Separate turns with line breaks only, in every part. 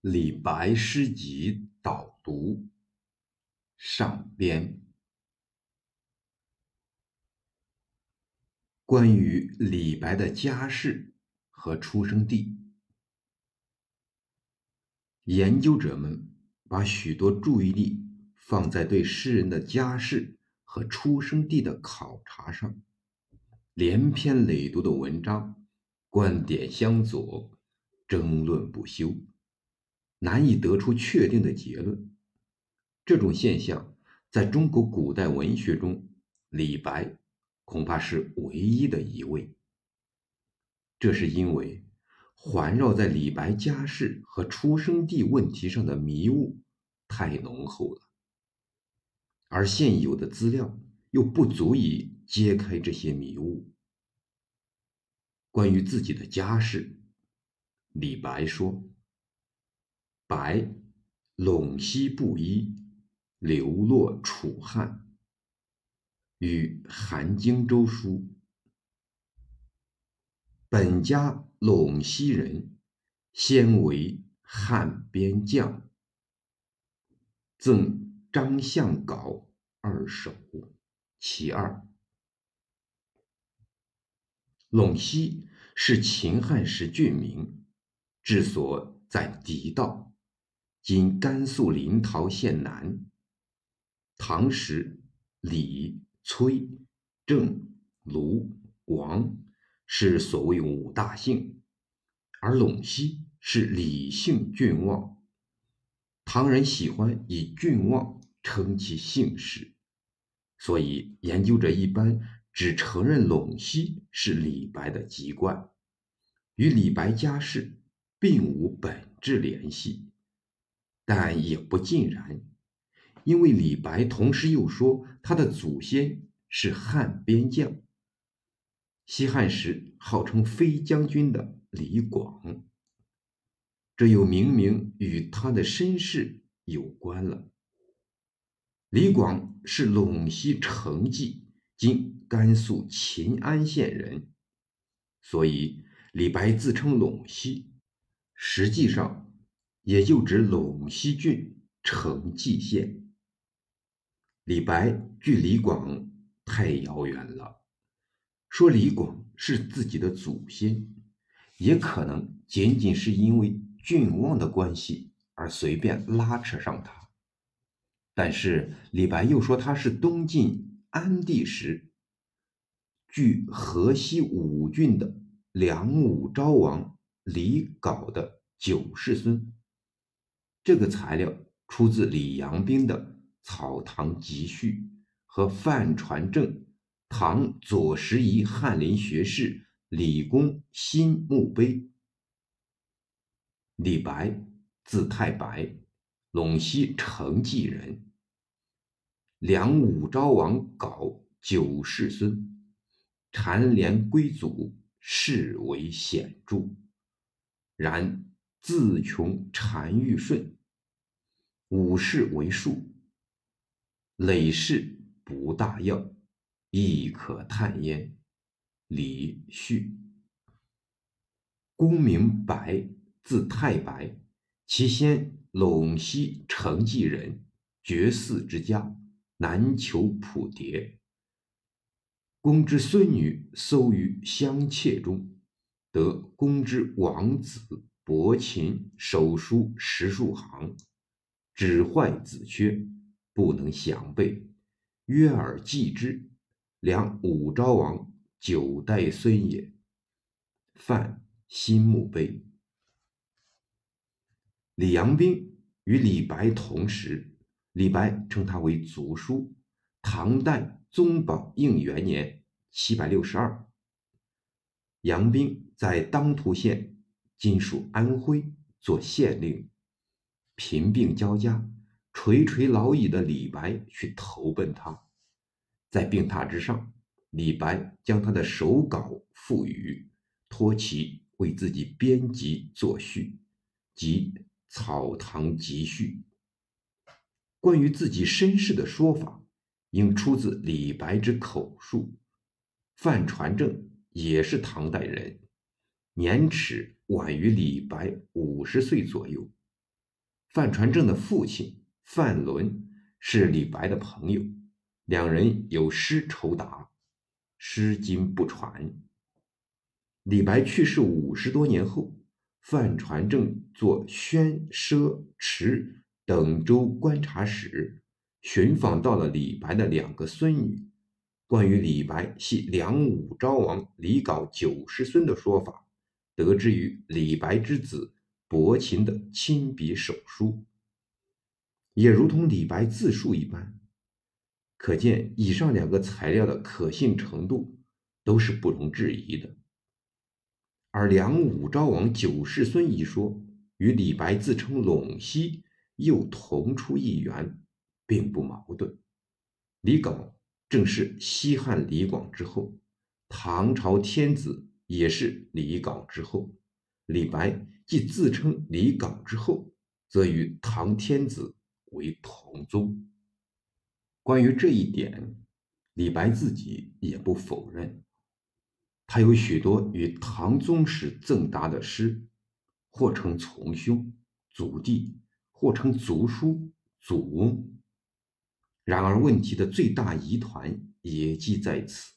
李白诗集导读上边。关于李白的家世和出生地，研究者们把许多注意力放在对诗人的家世和出生地的考察上，连篇累牍的文章，观点相左，争论不休。难以得出确定的结论。这种现象在中国古代文学中，李白恐怕是唯一的一位。这是因为环绕在李白家世和出生地问题上的迷雾太浓厚了，而现有的资料又不足以揭开这些迷雾。关于自己的家世，李白说。白，陇西布衣，流落楚汉。与韩荆州书。本家陇西人，先为汉边将。赠张相镐二首，其二。陇西是秦汉时郡名，治所在狄道。今甘肃临洮县南。唐时，李、崔、郑、卢、王是所谓五大姓，而陇西是李姓郡望。唐人喜欢以郡望称其姓氏，所以研究者一般只承认陇西是李白的籍贯，与李白家世并无本质联系。但也不尽然，因为李白同时又说他的祖先是汉边将。西汉时号称飞将军的李广，这又明明与他的身世有关了。李广是陇西成纪（今甘肃秦安县）人，所以李白自称陇西，实际上。也就指陇西郡成纪县。李白距李广太遥远了，说李广是自己的祖先，也可能仅仅是因为郡望的关系而随便拉扯上他。但是李白又说他是东晋安帝时，据河西五郡的梁武昭王李杲的九世孙。这个材料出自李阳冰的《草堂集序》和范传正唐左拾遗翰林学士李公新墓碑。李白，字太白，陇西成纪人。梁武昭王杲九世孙，蝉联归祖，世为显著。然自穷单于顺。五世为数，累世不大要，亦可叹焉。李旭，公名白，字太白，其先陇西成纪人，绝嗣之家，难求谱牒。公之孙女搜于乡妾中，得公之王子伯禽手书十数行。只坏子缺，不能详备，约而记之。梁武昭王九代孙也。范新墓碑。李阳冰与李白同时，李白称他为族叔。唐代宗保应元年（七百六十二），杨冰在当涂县（今属安徽）做县令。贫病交加、垂垂老矣的李白去投奔他，在病榻之上，李白将他的手稿赋予，托其为自己编辑作序，即《草堂集序》。关于自己身世的说法，应出自李白之口述。范传正也是唐代人，年齿晚于李白五十岁左右。范传正的父亲范伦是李白的朋友，两人有诗酬答，诗今不传。李白去世五十多年后，范传正做宣奢池等州观察使，寻访到了李白的两个孙女。关于李白系梁武昭王李杲九世孙的说法，得知于李白之子伯禽的亲笔手书，也如同李白自述一般。可见以上两个材料的可信程度都是不容置疑的。而梁武昭王九世孙一说与李白自称陇西又同出一源，并不矛盾。李杲。正是西汉李广之后，唐朝天子也是李杲之后，李白既自称李杲之后，则与唐天子为同宗。关于这一点，李白自己也不否认。他有许多与唐宗室赠答的诗，或称从兄、祖弟，或称族叔、祖翁。然而，问题的最大疑团也即在此。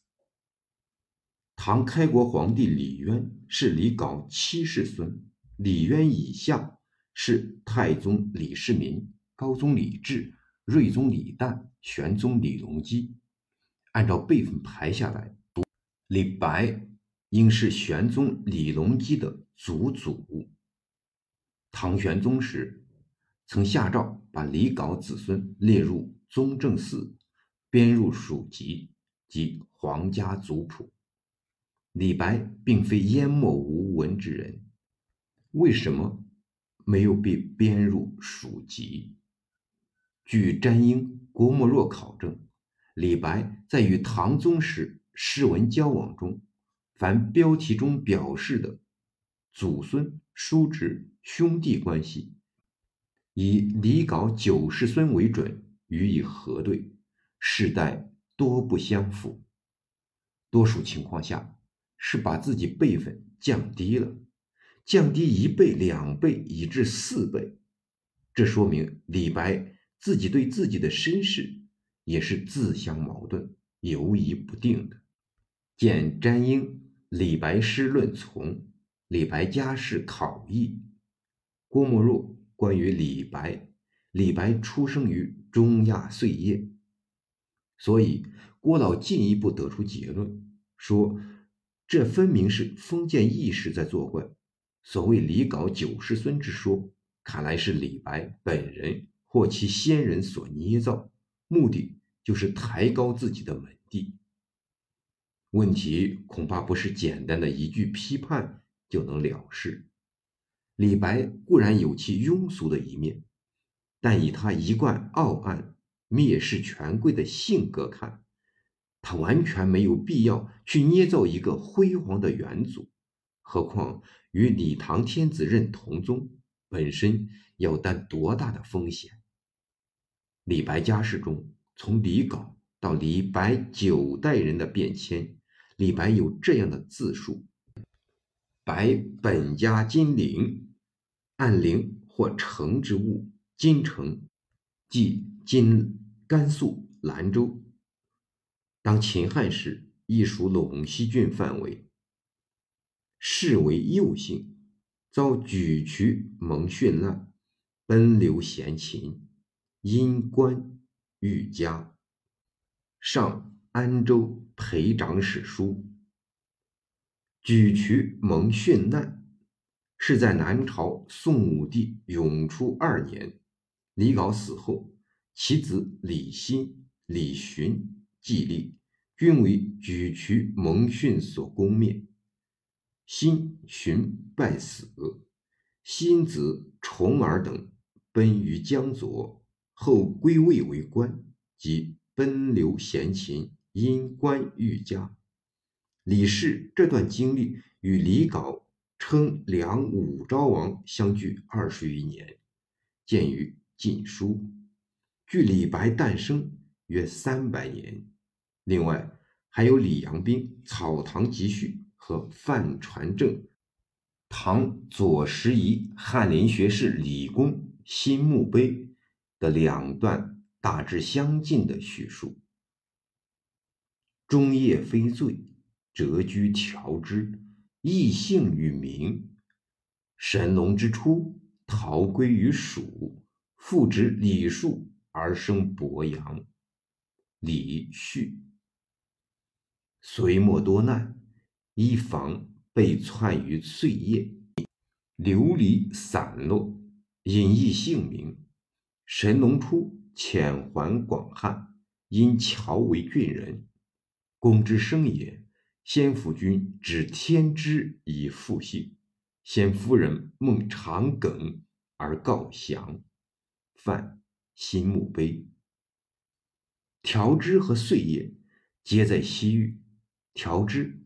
唐开国皇帝李渊是李杲七世孙，李渊以下是太宗李世民、高宗李治、睿宗李旦、玄宗李隆基。按照辈分排下来，李白应是玄宗李隆基的祖祖。唐玄宗时，曾下诏把李杲子孙列入。宗正寺编入属籍及皇家族谱。李白并非淹没无闻之人，为什么没有被编入属籍？据詹英、郭沫若考证，李白在与唐宗时诗文交往中，凡标题中表示的祖孙、叔侄、兄弟关系，以李杲九世孙为准。予以核对，世代多不相符。多数情况下是把自己辈分降低了，降低一倍、两倍，以至四倍。这说明李白自己对自己的身世也是自相矛盾、犹疑不定的。见詹英《李白诗论从》《李白家世考异》，郭沫若关于李白。李白出生于中亚碎叶，所以郭老进一步得出结论，说这分明是封建意识在作怪。所谓李杲九世孙之说，看来是李白本人或其先人所捏造，目的就是抬高自己的门第。问题恐怕不是简单的一句批判就能了事。李白固然有其庸俗的一面。但以他一贯傲岸、蔑视权贵的性格看，他完全没有必要去捏造一个辉煌的元祖。何况与李唐天子认同宗，本身要担多大的风险？李白家世中，从李杲到李白九代人的变迁，李白有这样的自述：白本家金陵，按陵或城之物。金城，即今甘肃兰州。当秦汉时，亦属陇西郡范围。是为右姓，遭沮渠蒙逊难，奔流咸秦，因官欲家。上安州裴长史书。沮渠蒙逊难，是在南朝宋武帝永初二年。李杲死后，其子李欣、李寻继立，均为沮渠蒙逊所攻灭。辛、寻败死，辛子重耳等奔于江左，后归魏为官，即奔流咸秦，因官欲家。李氏这段经历与李杲称梁武昭王相距二十余年，见于。《晋书》距李白诞生约三百年，另外还有李阳冰《草堂集序》和范传正、唐左拾遗翰林学士李公新墓碑的两段大致相近的叙述：中夜非罪，谪居调之，异姓于名。神农之初，逃归于蜀，复执礼数而生伯阳。李旭。隋末多难，一房被窜于碎叶，琉璃散落。隐逸姓名，神农初遣还广汉，因侨为郡人，公之生也。先府君指天之以复姓，先夫人孟长庚而告降，犯新墓碑。调之和碎叶皆在西域，调之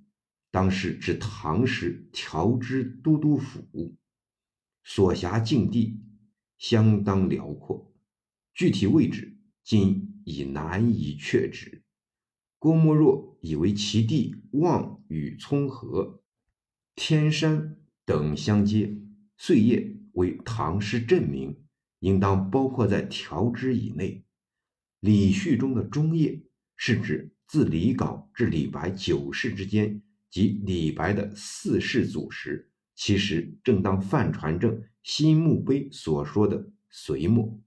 当时指唐时调之都督府，所辖境地。相当辽阔，具体位置今已难以确知。郭沫若以为其地望与葱河、天山等相接，碎叶为唐诗镇名，应当包括在调之以内。李旭中的中叶是指自李杲至李白九世之间，即李白的四世祖时。其实正当范传正新墓碑所说的隋末，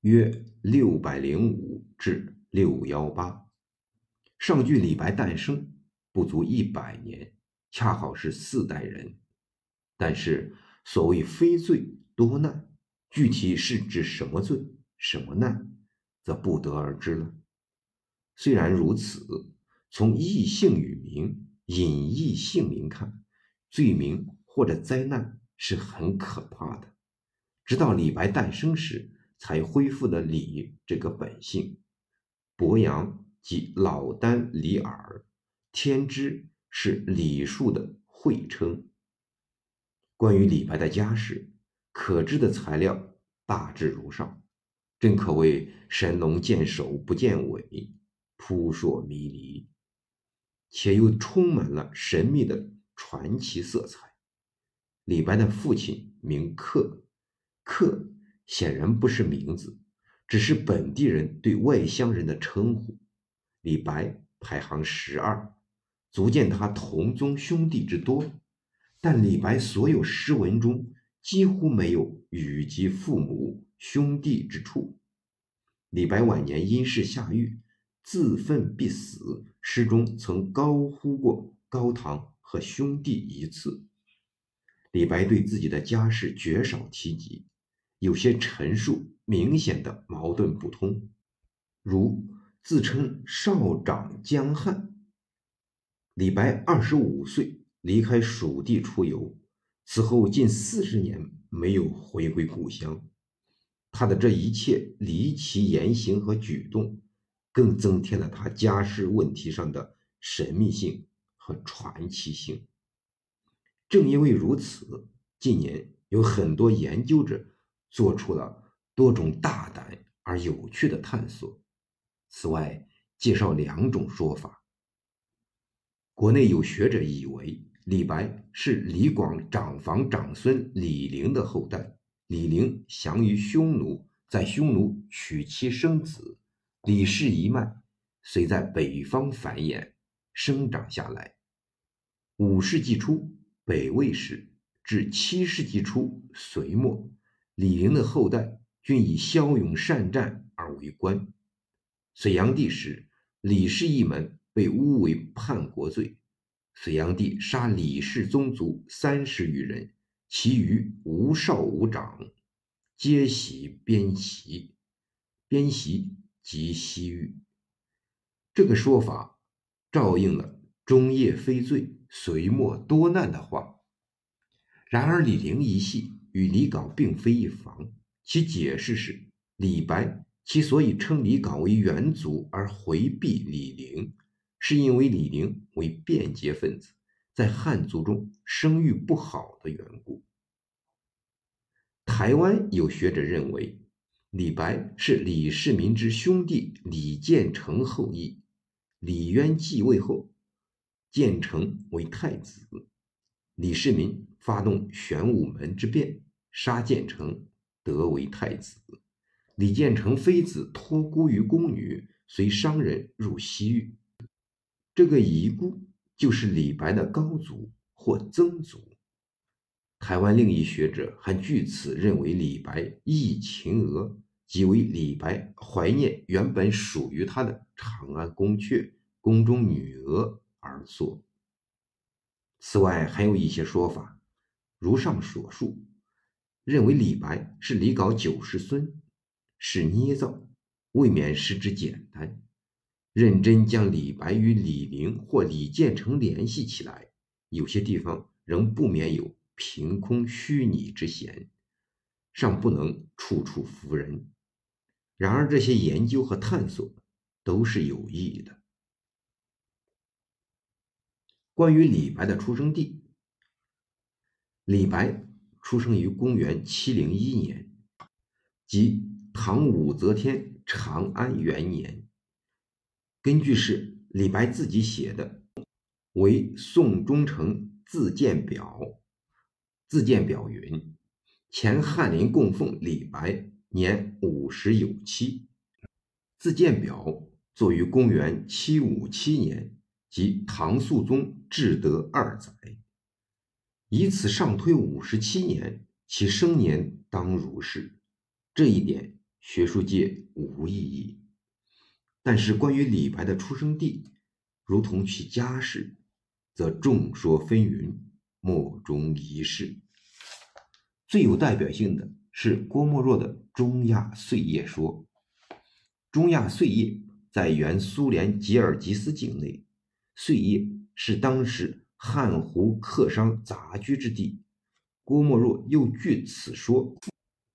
约六百零五至六幺八，上距李白诞生不足一百年，恰好是四代人。但是所谓非罪多难，具体是指什么罪、什么难，则不得而知了。虽然如此，从异姓与名、隐逸姓名看，罪名。或者灾难是很可怕的，直到李白诞生时，才恢复了李这个本性。伯阳即老聃李耳，天之是李树的讳称。关于李白的家世，可知的材料大致如上，真可谓神龙见首不见尾，扑朔迷离，且又充满了神秘的传奇色彩。李白的父亲名克，克显然不是名字，只是本地人对外乡人的称呼。李白排行十二，足见他同宗兄弟之多。但李白所有诗文中几乎没有与及父母兄弟之处。李白晚年因事下狱，自奋必死，诗中曾高呼过高堂和兄弟一次。李白对自己的家世绝少提及，有些陈述明显的矛盾不通，如自称少长江汉。李白二十五岁离开蜀地出游，此后近四十年没有回归故乡。他的这一切离奇言行和举动，更增添了他家世问题上的神秘性和传奇性。正因为如此，近年有很多研究者做出了多种大胆而有趣的探索。此外，介绍两种说法：国内有学者以为李白是李广长房长孙李陵的后代，李陵降于匈奴，在匈奴娶妻生子，李氏一脉虽在北方繁衍生长下来。五世纪初。北魏时至七世纪初隋末，李陵的后代均以骁勇善战而为官。隋炀帝时，李氏一门被诬为叛国罪，隋炀帝杀李氏宗族三十余人，其余无少无长，皆徙边席。边席及西域。这个说法照应了“中叶非罪”。隋末多难的话，然而李陵一系与李杲并非一房。其解释是：李白其所以称李杲为元祖而回避李陵，是因为李陵为变节分子，在汉族中声誉不好的缘故。台湾有学者认为，李白是李世民之兄弟李建成后裔，李渊继位后。建成为太子，李世民发动玄武门之变，杀建成，得为太子。李建成妃子托孤于宫女，随商人入西域。这个遗孤就是李白的高祖或曾祖。台湾另一学者还据此认为李白忆秦娥，即为李白怀念原本属于他的长安宫阙、宫中女娥而作。此外，还有一些说法，如上所述，认为李白是李皋九世孙。是捏造，未免失之简单。认真将李白与李陵或李建成联系起来，有些地方仍不免有凭空虚拟之嫌，尚不能处处服人。然而，这些研究和探索都是有益的。关于李白的出生地，李白出生于公元七零一年，即。唐武则天长安元年，根据是李白自己写的，为宋忠诚自荐表。自荐表云：“前翰林供奉李白，年五十有七。”自荐表作于公元七五七年，即唐肃宗至德二载，以此上推五十七年，其生年当如是。这一点。学术界无异议，但是关于李白的出生地，如同其家世，则众说纷纭，莫衷一是。最有代表性的是郭沫若的中亚碎叶说。中亚碎叶在原苏联吉尔吉斯境内，碎叶是当时汉胡客商杂居之地。郭沫若又据此说，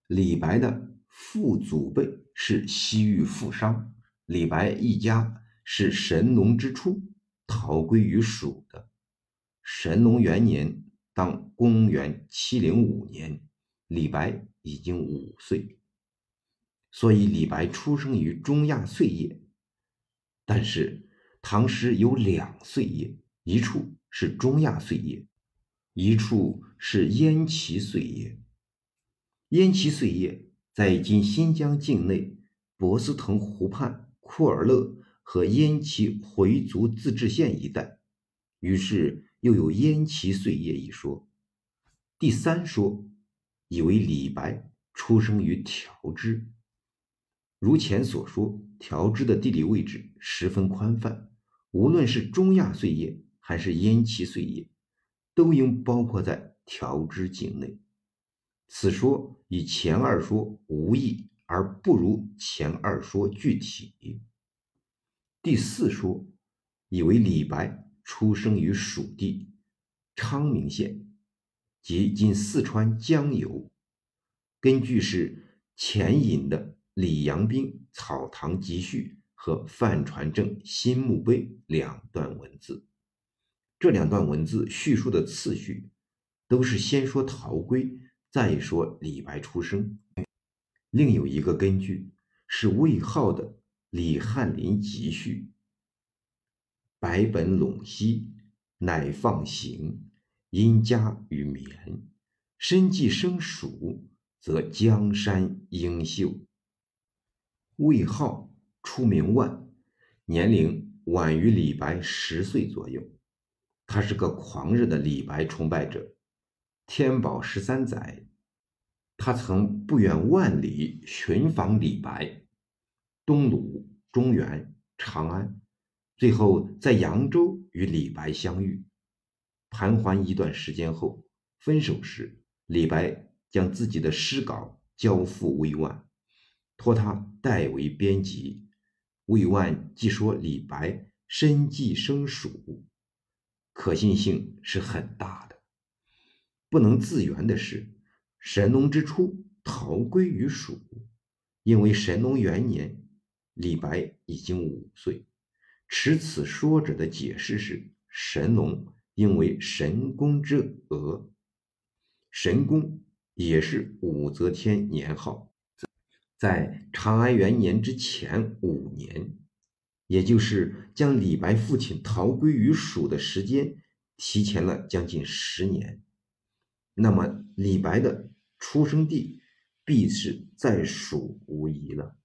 李白的。父祖辈是西域富商，李白一家是神农之初逃归于蜀的。神农元年，当公元七零五年，李白已经五岁，所以李白出生于中亚碎叶。但是唐诗有两碎叶，一处是中亚碎叶，一处是燕齐碎叶。燕齐碎叶。在今新疆境内博斯腾湖畔库尔勒和燕齐回族自治县一带，于是又有燕齐碎叶一说。第三说以为李白出生于调支。如前所说，调支的地理位置十分宽泛，无论是中亚碎叶还是燕齐碎叶，都应包括在调支境内。此说与前二说无异，而不如前二说具体。第四说以为李白出生于蜀地昌明县，即今四川江油。根据是钱引的《李阳冰草堂集序》和范传正新墓碑两段文字，这两段文字叙述的次序都是先说陶归。再说李白出生，另有一个根据是魏浩的《李翰林集序》：“白本陇西，乃放行，因家于绵。身既生蜀，则江山英秀。”魏浩出名万，年龄晚于李白十岁左右。他是个狂热的李白崇拜者。天宝十三载。他曾不远万里寻访李白，东鲁、中原、长安，最后在扬州与李白相遇。盘桓一段时间后，分手时，李白将自己的诗稿交付魏万，托他代为编辑。魏万既说李白身寄生蜀，可信性是很大的。不能自圆的是。神农之初逃归于蜀，因为神农元年，李白已经五岁。持此说者的解释是：神农因为神功之额，神功也是武则天年号，在长安元年之前五年，也就是将李白父亲逃归于蜀的时间提前了将近十年。那么李白的。出生地必是在蜀无疑了。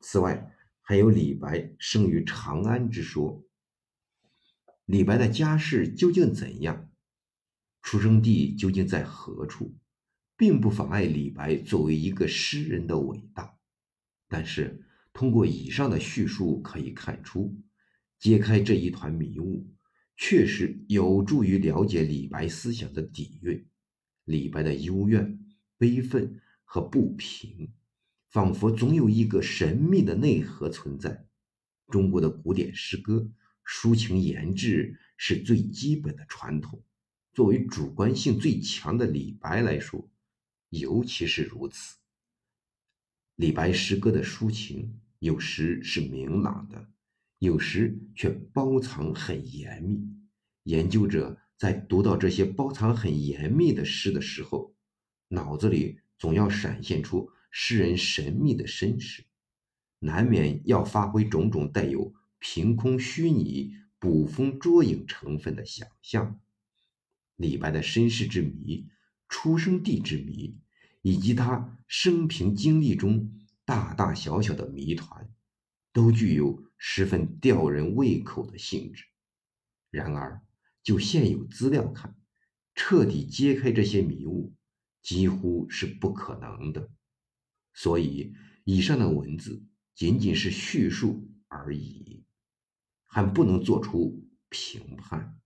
此外，还有李白生于长安之说。李白的家世究竟怎样？出生地究竟在何处？并不妨碍李白作为一个诗人的伟大。但是，通过以上的叙述可以看出，揭开这一团迷雾，确实有助于了解李白思想的底蕴。李白的幽怨、悲愤和不平，仿佛总有一个神秘的内核存在。中国的古典诗歌，抒情言志是最基本的传统。作为主观性最强的李白来说，尤其是如此。李白诗歌的抒情，有时是明朗的，有时却包藏很严密。研究者在读到这些包藏很严密的诗的时候，脑子里总要闪现出诗人神秘的身世，难免要发挥种种带有凭空虚拟、捕风捉影成分的想象。李白的身世之谜、出生地之谜，以及他生平经历中大大小小的谜团，都具有十分吊人胃口的性质。然而，就现有资料看，彻底揭开这些迷雾，几乎是不可能的。所以，以上的文字仅仅是叙述而已，还不能做出评判。